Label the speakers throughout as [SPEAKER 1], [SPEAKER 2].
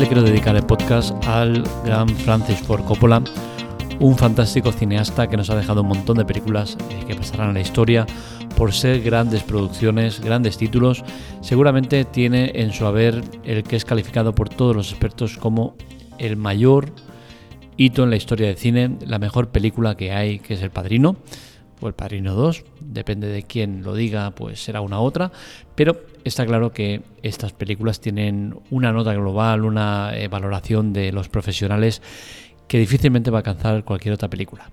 [SPEAKER 1] le quiero dedicar el podcast al gran Francis Ford Coppola, un fantástico cineasta que nos ha dejado un montón de películas que pasarán a la historia por ser grandes producciones, grandes títulos. Seguramente tiene en su haber el que es calificado por todos los expertos como el mayor hito en la historia del cine, la mejor película que hay, que es El Padrino o El Padrino 2, depende de quién lo diga, pues será una otra, pero está claro que estas películas tienen una nota global, una eh, valoración de los profesionales que difícilmente va a alcanzar cualquier otra película.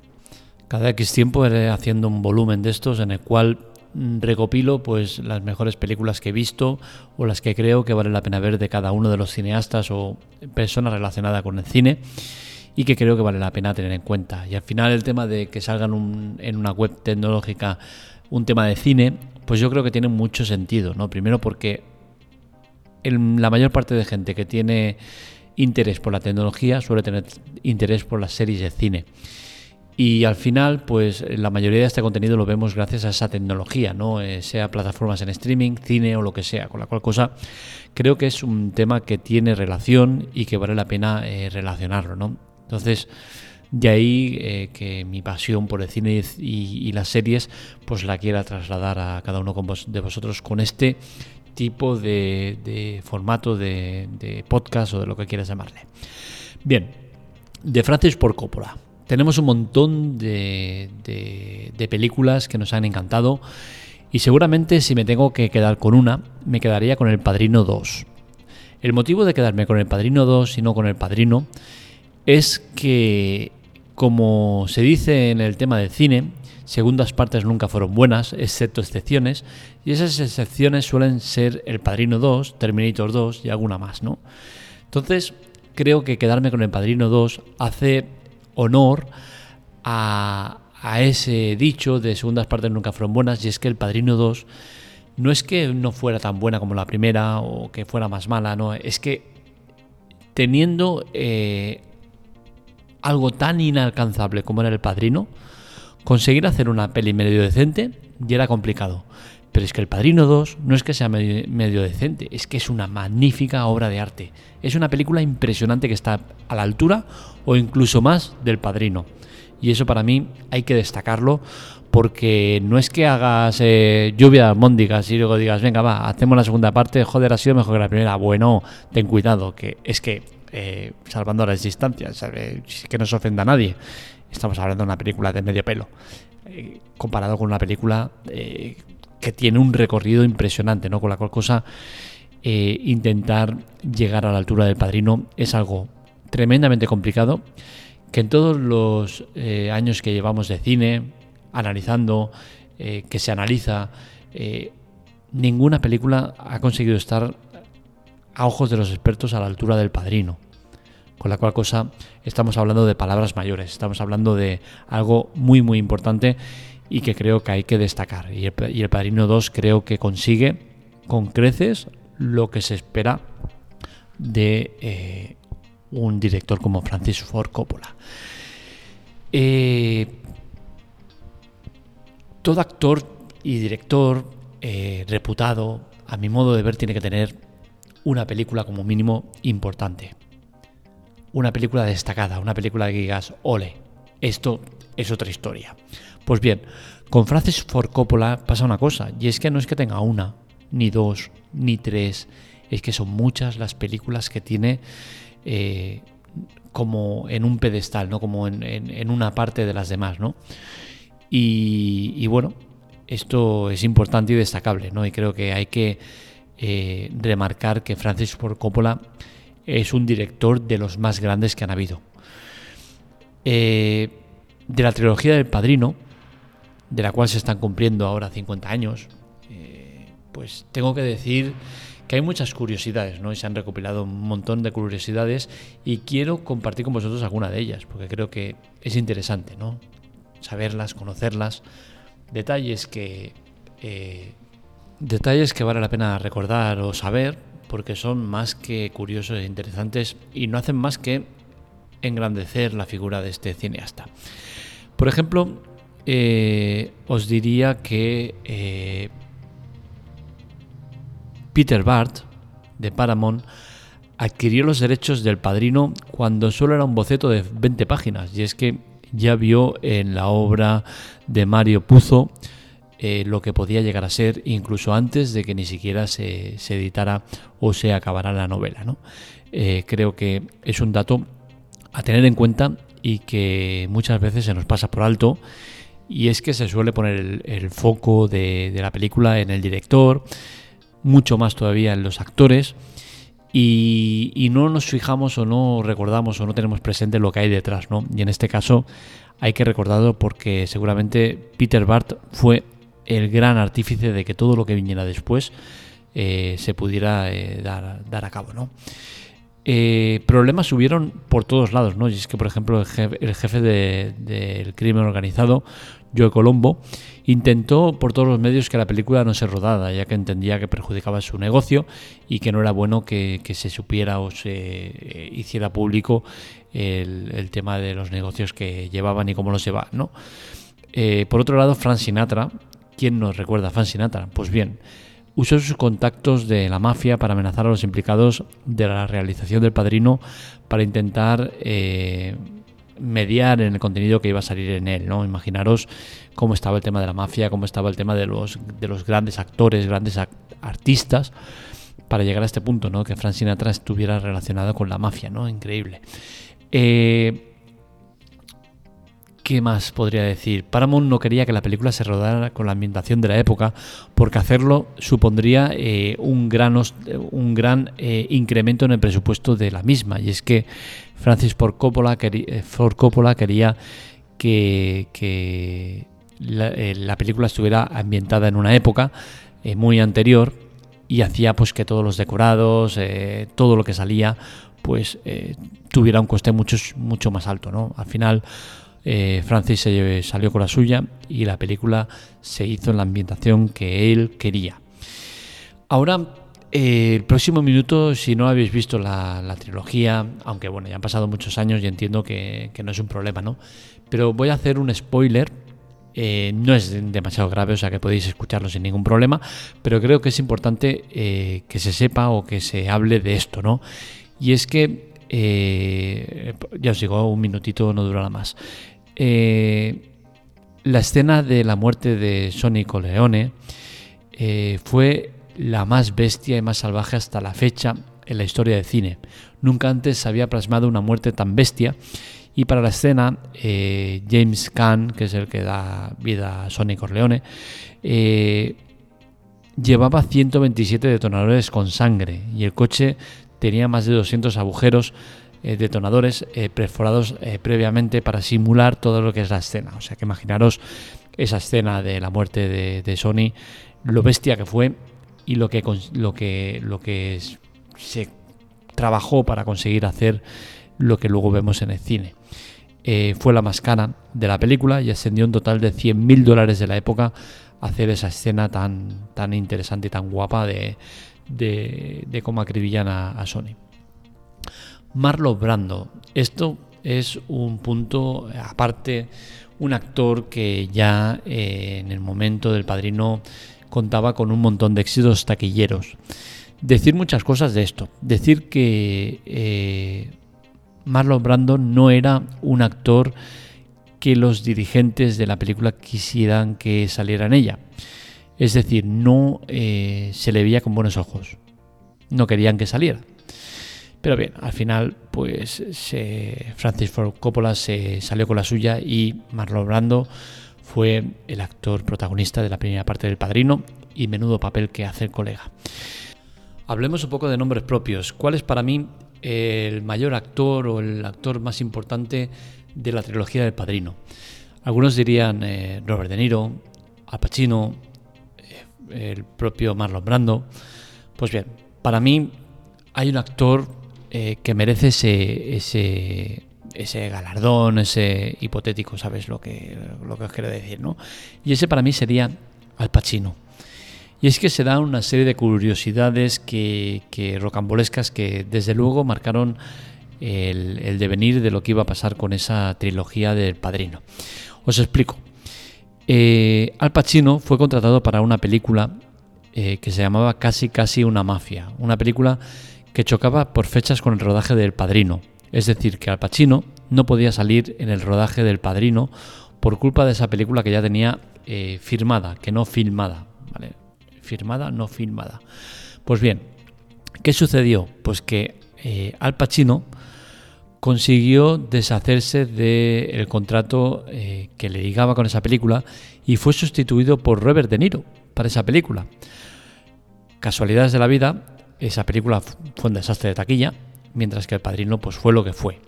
[SPEAKER 1] Cada X tiempo iré haciendo un volumen de estos en el cual mm, recopilo pues las mejores películas que he visto o las que creo que vale la pena ver de cada uno de los cineastas o personas relacionadas con el cine y que creo que vale la pena tener en cuenta. Y al final el tema de que salgan en una web tecnológica un tema de cine, pues yo creo que tiene mucho sentido, ¿no? Primero porque la mayor parte de gente que tiene interés por la tecnología suele tener interés por las series de cine. Y al final, pues la mayoría de este contenido lo vemos gracias a esa tecnología, ¿no? Eh, sea plataformas en streaming, cine o lo que sea. Con la cual cosa creo que es un tema que tiene relación y que vale la pena eh, relacionarlo, ¿no? Entonces, de ahí eh, que mi pasión por el cine y, las series, pues la quiera trasladar a cada uno de vosotros con este tipo de, formato de, podcast o de lo que quieras llamarle. Bien, de Francis por Coppola. Tenemos un montón de, de películas que nos han encantado y seguramente si me tengo que quedar con una, me quedaría con El Padrino 2. El motivo de quedarme con El Padrino 2 y no con El Padrino es que, como se dice en el tema del cine, segundas partes nunca fueron buenas, excepto excepciones, y esas excepciones suelen ser El Padrino 2, Terminator 2 y alguna más, ¿no? Entonces, creo que quedarme con El Padrino 2 hace honor a, ese dicho de segundas partes nunca fueron buenas, y es que El Padrino 2 no es que no fuera tan buena como la primera o que fuera más mala, no, es que teniendo eh, algo tan inalcanzable como era El Padrino, conseguir hacer una peli medio decente ya era complicado. Pero es que El Padrino 2 no es que sea medio, decente, es que es una magnífica obra de arte. Es una película impresionante que está a la altura o incluso más del Padrino. Y eso para mí hay que destacarlo porque no es que hagas eh, lluvia móndicas y luego digas, venga, va, hacemos la segunda parte, joder, ha sido mejor que la primera. Bueno, ten cuidado, que es que eh, salvando las distancias, que no se ofenda a nadie. Estamos hablando de una película de medio pelo, eh, comparado con una película eh, que tiene un recorrido impresionante, ¿no? Con la cual cosa intentar llegar a la altura del padrino es algo tremendamente complicado, que en todos los años que llevamos de cine, analizando, que se analiza, ninguna película ha conseguido estar a ojos de los expertos a la altura del padrino. Con la cual cosa estamos hablando de palabras mayores, estamos hablando de algo muy muy importante y que creo que hay que destacar. Y el, Padrino 2 creo que consigue con creces lo que se espera de eh, un director como Francis Ford Coppola. Eh, todo actor y director eh, reputado, a mi modo de ver, tiene que tener una película como mínimo importante. Una película destacada, una película que digas, ole, esto es otra historia. Pues bien, con Francis Ford Coppola pasa una cosa, y es que no es que tenga una, ni dos, ni tres, es que son muchas las películas que tiene eh, como en un pedestal, ¿no? como en, una parte de las demás. ¿no? Y, y, bueno, esto es importante y destacable, ¿no? y creo que hay que eh, remarcar que Francis Ford Coppola es un director de los más grandes que han habido. Eh, de la trilogía del Padrino, de la cual se están cumpliendo ahora 50 años, eh, pues tengo que decir que hay muchas curiosidades, ¿no? Y se han recopilado un montón de curiosidades y quiero compartir con vosotros alguna de ellas, porque creo que es interesante, ¿no? Saberlas, conocerlas, detalles que Detalles que vale la pena recordar o saber porque son más que curiosos e interesantes y no hacen más que engrandecer la figura de este cineasta. Por ejemplo, eh, os diría que eh, Peter Bart de Paramount adquirió los derechos del padrino cuando solo era un boceto de 20 páginas. Y es que ya vio en la obra de Mario Puzo eh, lo que podía llegar a ser incluso antes de que ni siquiera se, editara o se acabara la novela. ¿no? Eh, creo que es un dato a tener en cuenta y que muchas veces se nos pasa por alto y es que se suele poner el, foco de, la película en el director, mucho más todavía en los actores y, y, no nos fijamos o no recordamos o no tenemos presente lo que hay detrás, ¿no? Y en este caso hay que recordarlo porque seguramente Peter Bart fue el gran artífice de que todo lo que viniera después eh, se pudiera eh, dar, dar, a cabo, ¿no? Eh, problemas hubieron por todos lados, ¿no? Y es que, por ejemplo, el jefe, del crimen organizado, Joe Colombo, intentó por todos los medios que la película no se rodara, ya que entendía que perjudicaba su negocio y que no era bueno que, se supiera o se hiciera público el, tema de los negocios que llevaban y cómo los llevaban, ¿no? por otro lado, Frank Sinatra, ¿Quién nos recuerda a Frank Sinatra? Pues bien, usó sus contactos de la mafia para amenazar a los implicados de la realización del padrino para intentar eh, mediar en el contenido que iba a salir en él. ¿no? Imaginaros cómo estaba el tema de la mafia, cómo estaba el tema de los, de los grandes actores, grandes artistas, para llegar a este punto, ¿no? que Frank Sinatra estuviera relacionado con la mafia. ¿no? Increíble. Eh, ¿Qué más podría decir? Paramount no quería que la película se rodara con la ambientación de la época, porque hacerlo supondría eh, un gran, un gran eh, incremento en el presupuesto de la misma. Y es que Francis Ford Coppola, quería, eh, que, la, película estuviera ambientada en una época muy anterior y hacía pues que todos los decorados, todo lo que salía, pues tuviera un coste mucho, mucho más alto. ¿no? Al final eh, Francis salió con la suya y la película se hizo en la ambientación que él quería. Ahora, eh, el próximo minuto, si no habéis visto la, trilogía, aunque bueno, ya han pasado muchos años y entiendo que, no es un problema, ¿no? Pero voy a hacer un spoiler. Eh, no es demasiado grave, o sea que podéis escucharlo sin ningún problema, pero creo que es importante que se sepa o que se hable de esto, ¿no? Y es que, ya os digo, un minutito no durará más. Eh, la escena de la muerte de Sonny Coleone eh, fue la más bestia y más salvaje hasta la fecha en la historia del cine. Nunca antes se había plasmado una muerte tan bestia y para la escena eh, James Caan, que es el que da vida a Sonny Corleone, llevaba 127 detonadores con sangre y el coche tenía más de 200 agujeros eh, detonadores eh, perforados eh, previamente para simular todo lo que es la escena. O sea que imaginaros esa escena de la muerte de, Sony, lo bestia que fue y lo que, lo que, lo que se trabajó para conseguir hacer lo que luego vemos en el cine. fue la más cara de la película y ascendió un total de 100.000 dólares de la época hacer esa escena tan, tan interesante y tan guapa de, de, cómo acribillan a Sony. Marlon Brando. Esto es un punto aparte, un actor que ya eh, en el momento del padrino contaba con un montón de éxitos taquilleros. Decir muchas cosas de esto. Decir que eh, Marlon Brando no era un actor que los dirigentes de la película quisieran que saliera en ella. Es decir, no eh, se le veía con buenos ojos. No querían que saliera. Pero bien, al final, pues Francis Ford Coppola se salió con la suya y Marlon Brando fue el actor protagonista de la primera parte del Padrino y menudo papel que hace el colega. Hablemos un poco de nombres propios. ¿Cuál es para mí el mayor actor o el actor más importante de la trilogía del Padrino? Algunos dirían eh, Robert De Niro, Al Pacino, eh, el propio Marlon Brando. Pues bien, para mí hay un actor eh, que merece ese, ese, galardón, ese hipotético, ¿sabes lo que, lo que os quiero decir? ¿no? Y ese para mí sería Al Pacino. Y es que se dan una serie de curiosidades que, que rocambolescas que desde luego marcaron el, devenir de lo que iba a pasar con esa trilogía del Padrino. Os explico. Eh, Al Pacino fue contratado para una película eh, que se llamaba Casi Casi una mafia, una película que chocaba por fechas con el rodaje del Padrino. Es decir, que Al Pacino no podía salir en el rodaje del Padrino por culpa de esa película que ya tenía eh, firmada, que no filmada. ¿vale? Firmada, no filmada. Pues bien, ¿qué sucedió? Pues que eh, Al Pacino consiguió deshacerse del contrato eh, que le ligaba con esa película y fue sustituido por Robert De Niro para esa película. Casualidades de la vida, esa película fue un desastre de taquilla, mientras que El Padrino pues fue lo que fue.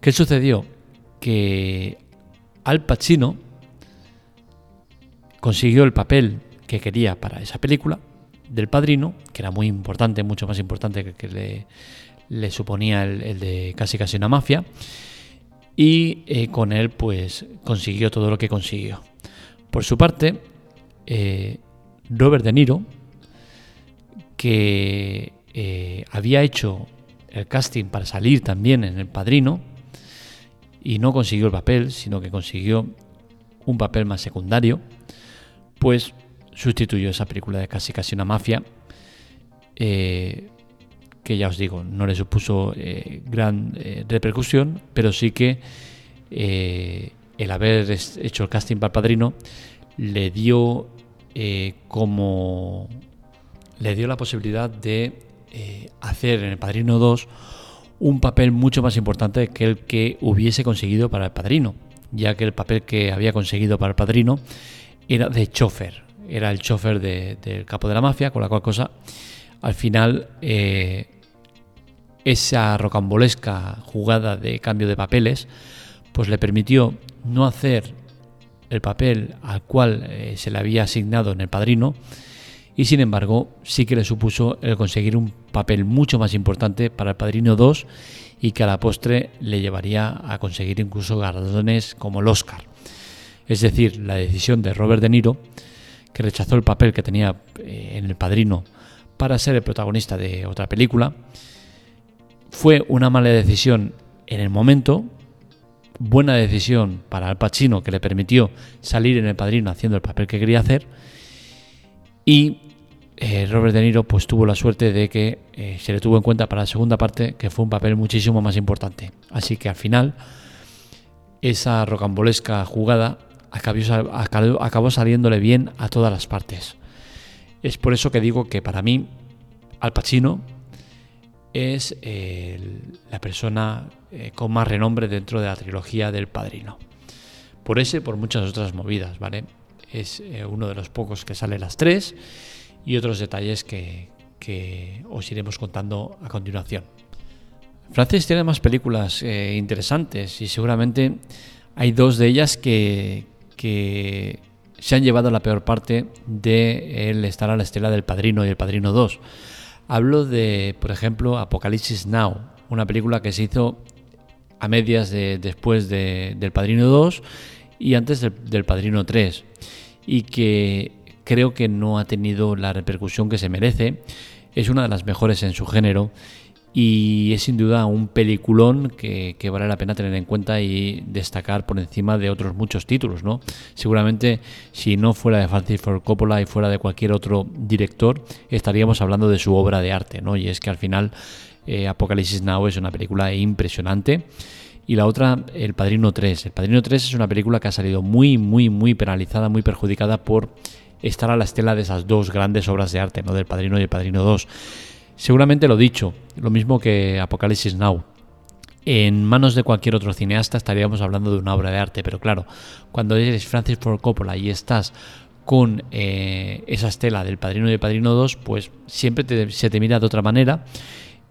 [SPEAKER 1] ¿Qué sucedió? Que Al Pacino consiguió el papel que quería para esa película del Padrino, que era muy importante, mucho más importante que, que le suponía el, de casi casi una mafia y eh, con él pues consiguió todo lo que consiguió. Por su parte, eh, Robert De Niro, que eh, había hecho el casting para salir también en El Padrino y no consiguió el papel, sino que consiguió un papel más secundario, pues sustituyó esa película de casi casi una mafia que ya os digo, no le supuso eh, gran eh, repercusión, pero sí que eh, el haber hecho el casting para el padrino le dio como le dio la posibilidad de hacer en el Padrino 2 un papel mucho más importante que el que hubiese conseguido para el Padrino, ya que el papel que había conseguido para el Padrino era de chofer, era el chofer del capo de la mafia, con la cual cosa al final esa rocambolesca jugada de cambio de papeles, pues le permitió no hacer el papel al cual eh, se le había asignado en el padrino y sin embargo sí que le supuso el conseguir un papel mucho más importante para el padrino 2 y que a la postre le llevaría a conseguir incluso galardones como el Oscar. Es decir, la decisión de Robert De Niro, que rechazó el papel que tenía eh, en el padrino para ser el protagonista de otra película, fue una mala decisión en el momento, buena decisión para Al Pacino que le permitió salir en El Padrino haciendo el papel que quería hacer y eh, Robert De Niro pues tuvo la suerte de que eh, se le tuvo en cuenta para la segunda parte que fue un papel muchísimo más importante. Así que al final esa rocambolesca jugada acabó, saliéndole bien a todas las partes. Es por eso que digo que para mí Al Pacino es la persona eh, con más renombre dentro de la trilogía del Padrino. Por ese, por muchas otras movidas, ¿vale? Es eh, uno de los pocos que sale las tres y otros detalles que, os iremos contando a continuación. Francis tiene más películas eh, interesantes y seguramente hay dos de ellas que, que se han llevado la peor parte de el estar a la estela del Padrino y el Padrino 2. Hablo de, por ejemplo, Apocalipsis Now, una película que se hizo a medias de, después de, del Padrino 2 y antes del, Padrino 3 y que creo que no ha tenido la repercusión que se merece. Es una de las mejores en su género y es sin duda un peliculón que, vale la pena tener en cuenta y destacar por encima de otros muchos títulos, ¿no? Seguramente si no fuera de Francis Ford Coppola y fuera de cualquier otro director, estaríamos hablando de su obra de arte, ¿no? Y es que al final eh, Apocalipsis Now es una película impresionante. Y la otra, El Padrino 3. El Padrino 3 es una película que ha salido muy, muy, muy penalizada, muy perjudicada por estar a la estela de esas dos grandes obras de arte, ¿no? Del Padrino y El Padrino 2 Seguramente lo dicho, lo mismo que Apocalipsis Now. En manos de cualquier otro cineasta estaríamos hablando de una obra de arte, pero claro, cuando eres Francis Ford Coppola y estás con eh, esa estela del Padrino y el Padrino 2, pues siempre se te mira de otra manera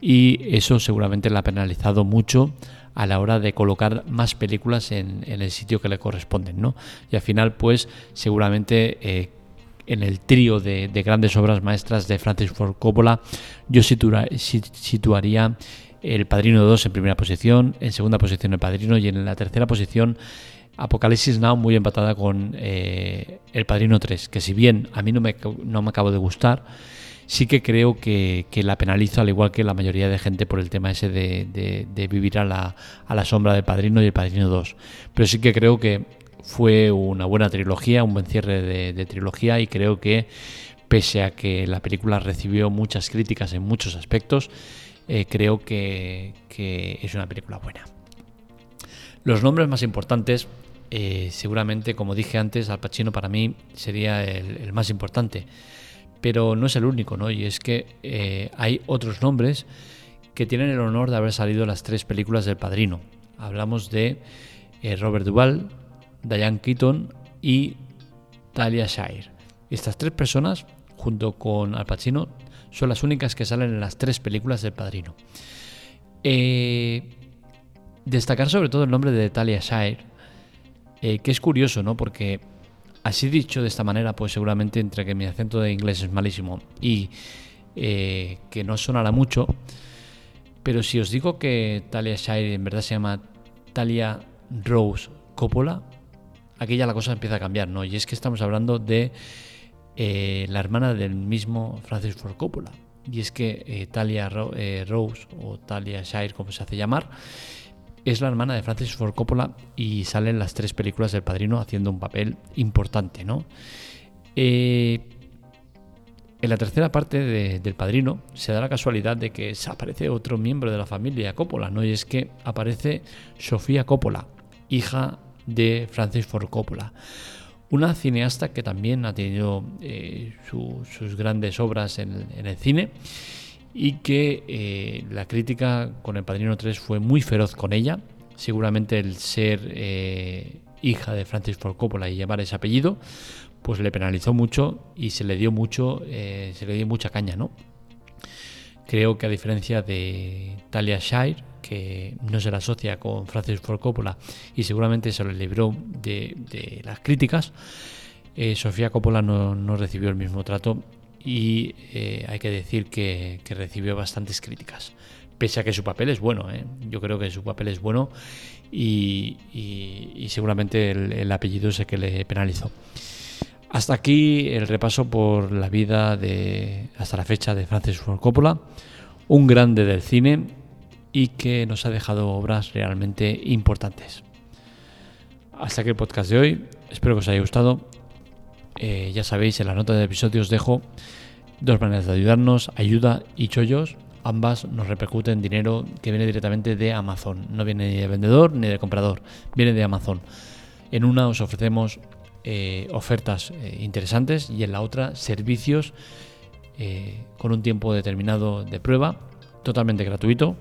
[SPEAKER 1] y eso seguramente le ha penalizado mucho a la hora de colocar más películas en, el sitio que le corresponden, ¿no? Y al final, pues seguramente eh, en el trío de, grandes obras maestras de Francis Ford Coppola, yo situaría El Padrino 2 en primera posición, en segunda posición El Padrino y en la tercera posición Apocalipsis Now muy empatada con eh, El Padrino 3, que si bien a mí no me, no me acabo de gustar, sí que creo que, la penalizo al igual que la mayoría de gente por el tema ese de, de vivir a la, a la sombra del Padrino y El Padrino 2. Pero sí que creo que fue una buena trilogía, un buen cierre de, trilogía y creo que pese a que la película recibió muchas críticas en muchos aspectos, eh, creo que, es una película buena. Los nombres más importantes, eh, seguramente, como dije antes, Al Pacino para mí sería el, más importante, pero no es el único, ¿no? Y es que eh, hay otros nombres que tienen el honor de haber salido las tres películas del Padrino. Hablamos de Robert Duvall, Diane Keaton y Talia Shire. Estas tres personas, junto con Al Pacino, son las únicas que salen en las tres películas del Padrino. Eh, destacar sobre todo el nombre de Talia Shire, eh, que es curioso, ¿no? Porque así dicho de esta manera, pues seguramente entre que mi acento de inglés es malísimo y eh, que no sonará mucho, pero si os digo que Talia Shire en verdad se llama Talia Rose Coppola, aquí ya la cosa empieza a cambiar, ¿no? Y es que estamos hablando de eh, la hermana del mismo Francis Ford Coppola. Y es que eh, Talia eh, Rose, o Talia Shire, como se hace llamar, es la hermana de Francis Ford Coppola y sale en las tres películas del Padrino haciendo un papel importante, ¿no? en la tercera parte del Padrino se da la casualidad de que aparece otro miembro de la familia Coppola, ¿no? Y es que aparece Sofía Coppola, hija de Francis Ford Coppola. Una cineasta que también ha tenido eh, sus grandes obras en, el cine y que eh, la crítica con El Padrino 3 fue muy feroz con ella. Seguramente el ser eh, hija de Francis Ford Coppola y llevar ese apellido, pues le penalizó mucho y se le dio mucho, se le dio mucha caña, ¿no? Creo que a diferencia de Talia Shire, no se la asocia con Francis Ford Coppola y seguramente se le libró de, las críticas, eh, Sofía Coppola no, recibió el mismo trato y eh, hay que decir que, recibió bastantes críticas. Pese a que su papel es bueno, ¿eh? yo creo que su papel es bueno y, seguramente el, apellido es el que le penalizó. Hasta aquí el repaso por la vida de hasta la fecha de Francis Ford Coppola, un grande del cine y que nos ha dejado obras realmente importantes. Hasta aquí el podcast de hoy, espero que os haya gustado. Eh, ya sabéis, en la nota del episodio os dejo dos maneras de ayudarnos, ayuda y chollos. Ambas nos repercuten dinero que viene directamente de Amazon. No viene ni de vendedor ni de comprador, viene de Amazon. En una os ofrecemos eh, ofertas eh, interesantes y en la otra servicios con un tiempo determinado de prueba, totalmente gratuito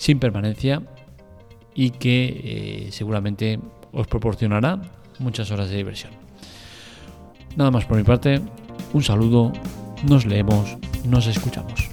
[SPEAKER 1] sin permanencia y que eh, seguramente os proporcionará muchas horas de diversión. Nada más por mi parte, un saludo, nos leemos, nos escuchamos.